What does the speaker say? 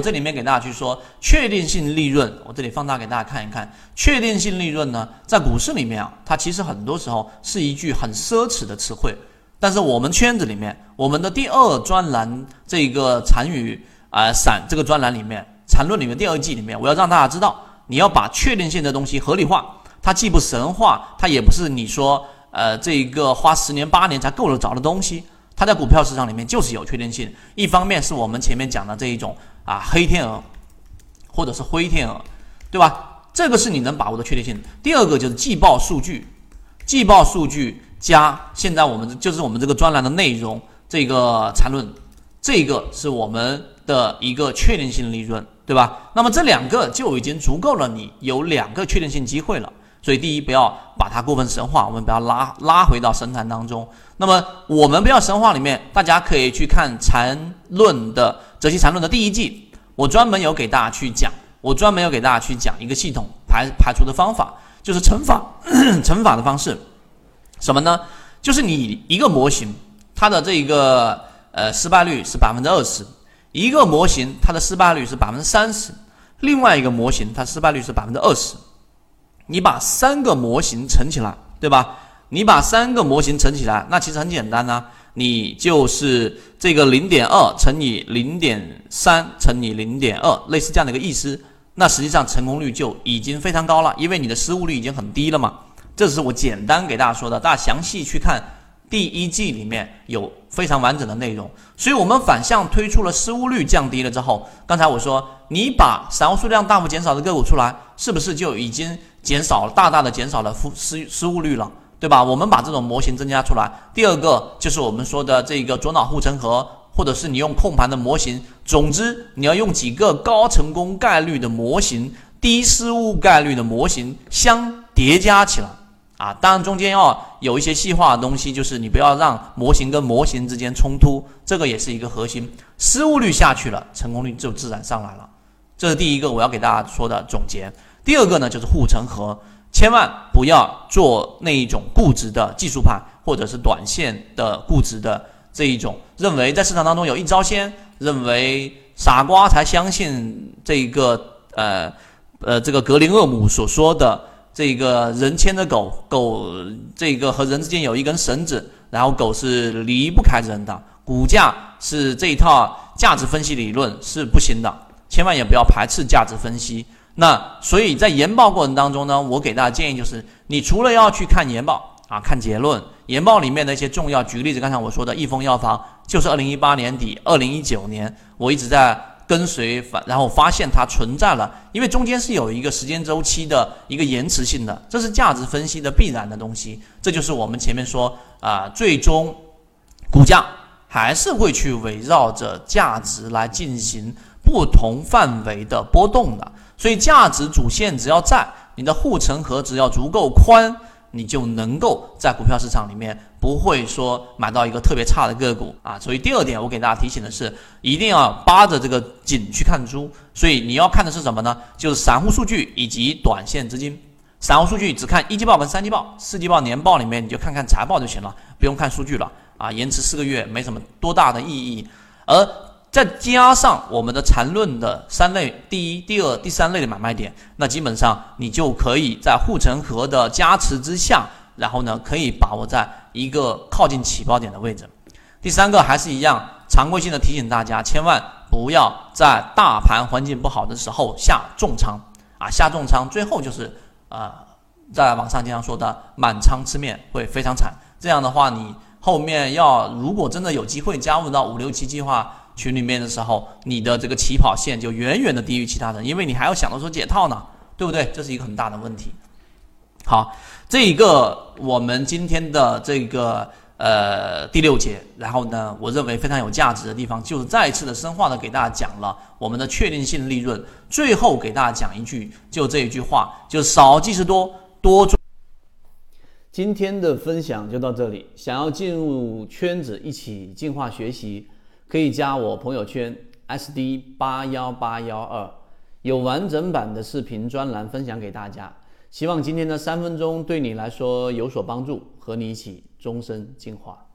这里面给大家去说确定性利润，我这里放大给大家看一看。确定性利润呢，在股市里面啊，它其实很多时候是一句很奢侈的词汇。但是我们圈子里面，我们的第二专栏这个禅语啊散这个专栏里面，禅论里面第二季里面，我要让大家知道，你要把确定性的东西合理化，它既不神话，它也不是你说呃这个花十年八年才够得着的东西。它在股票市场里面就是有确定性，一方面是我们前面讲的这一种啊黑天鹅，或者是灰天鹅，对吧？这个是你能把握的确定性。第二个就是季报数据，季报数据加现在我们就是我们这个专栏的内容，这个缠论，这个是我们的一个确定性利润，对吧？那么这两个就已经足够了，你有两个确定性机会了。所以，第一，不要把它过分神话，我们不要拉拉回到神坛当中。那么，我们不要神话里面，大家可以去看《禅论》的《泽西禅论》的第一季，我专门有给大家去讲，我专门有给大家去讲一个系统排排除的方法，就是乘法乘法的方式。什么呢？就是你一个模型，它的这一个呃失败率是百分之二十，一个模型它的失败率是百分之三十，另外一个模型它失败率是百分之二十。你把三个模型乘起来，对吧？你把三个模型乘起来，那其实很简单呢。你就是这个零点二乘以零点三乘以零点二，类似这样的一个意思。那实际上成功率就已经非常高了，因为你的失误率已经很低了嘛。这是我简单给大家说的，大家详细去看第一季里面有非常完整的内容。所以我们反向推出了失误率降低了之后，刚才我说你把散户数量大幅减少的个股出来，是不是就已经？减少了，大大的减少了失失误率了，对吧？我们把这种模型增加出来。第二个就是我们说的这个左脑护城河，或者是你用控盘的模型。总之，你要用几个高成功概率的模型、低失误概率的模型相叠加起来啊。当然，中间要有一些细化的东西，就是你不要让模型跟模型之间冲突，这个也是一个核心。失误率下去了，成功率就自然上来了。这是第一个我要给大家说的总结。第二个呢，就是护城河，千万不要做那一种固执的技术派，或者是短线的固执的这一种，认为在市场当中有一招鲜，认为傻瓜才相信这个呃呃这个格林厄姆所说的这个人牵着狗狗这个和人之间有一根绳子，然后狗是离不开人的，股价是这一套价值分析理论是不行的，千万也不要排斥价值分析。那所以在研报过程当中呢，我给大家建议就是，你除了要去看研报啊，看结论，研报里面的一些重要，举个例子，刚才我说的益丰药房，就是二零一八年底、二零一九年，我一直在跟随，然后发现它存在了，因为中间是有一个时间周期的一个延迟性的，这是价值分析的必然的东西，这就是我们前面说啊，最终股价还是会去围绕着价值来进行不同范围的波动的。所以价值主线只要在，你的护城河只要足够宽，你就能够在股票市场里面不会说买到一个特别差的个股啊。所以第二点，我给大家提醒的是，一定要扒着这个紧去看猪。所以你要看的是什么呢？就是散户数据以及短线资金。散户数据只看一季报跟三季报，四季报年报里面你就看看财报就行了，不用看数据了啊。延迟四个月没什么多大的意义，而。再加上我们的缠论的三类，第一、第二、第三类的买卖点，那基本上你就可以在护城河的加持之下，然后呢，可以把握在一个靠近起爆点的位置。第三个还是一样，常规性的提醒大家，千万不要在大盘环境不好的时候下重仓啊，下重仓，最后就是啊，在网上经常说的满仓吃面会非常惨。这样的话，你后面要如果真的有机会加入到五六七计划。群里面的时候，你的这个起跑线就远远的低于其他人，因为你还要想着说解套呢，对不对？这是一个很大的问题。好，这一个我们今天的这个呃第六节，然后呢，我认为非常有价值的地方，就是再次的深化的给大家讲了我们的确定性利润。最后给大家讲一句，就这一句话，就少即是多，多做。今天的分享就到这里，想要进入圈子一起进化学习。可以加我朋友圈 SD 八幺八幺二，有完整版的视频专栏分享给大家。希望今天的三分钟对你来说有所帮助，和你一起终身进化。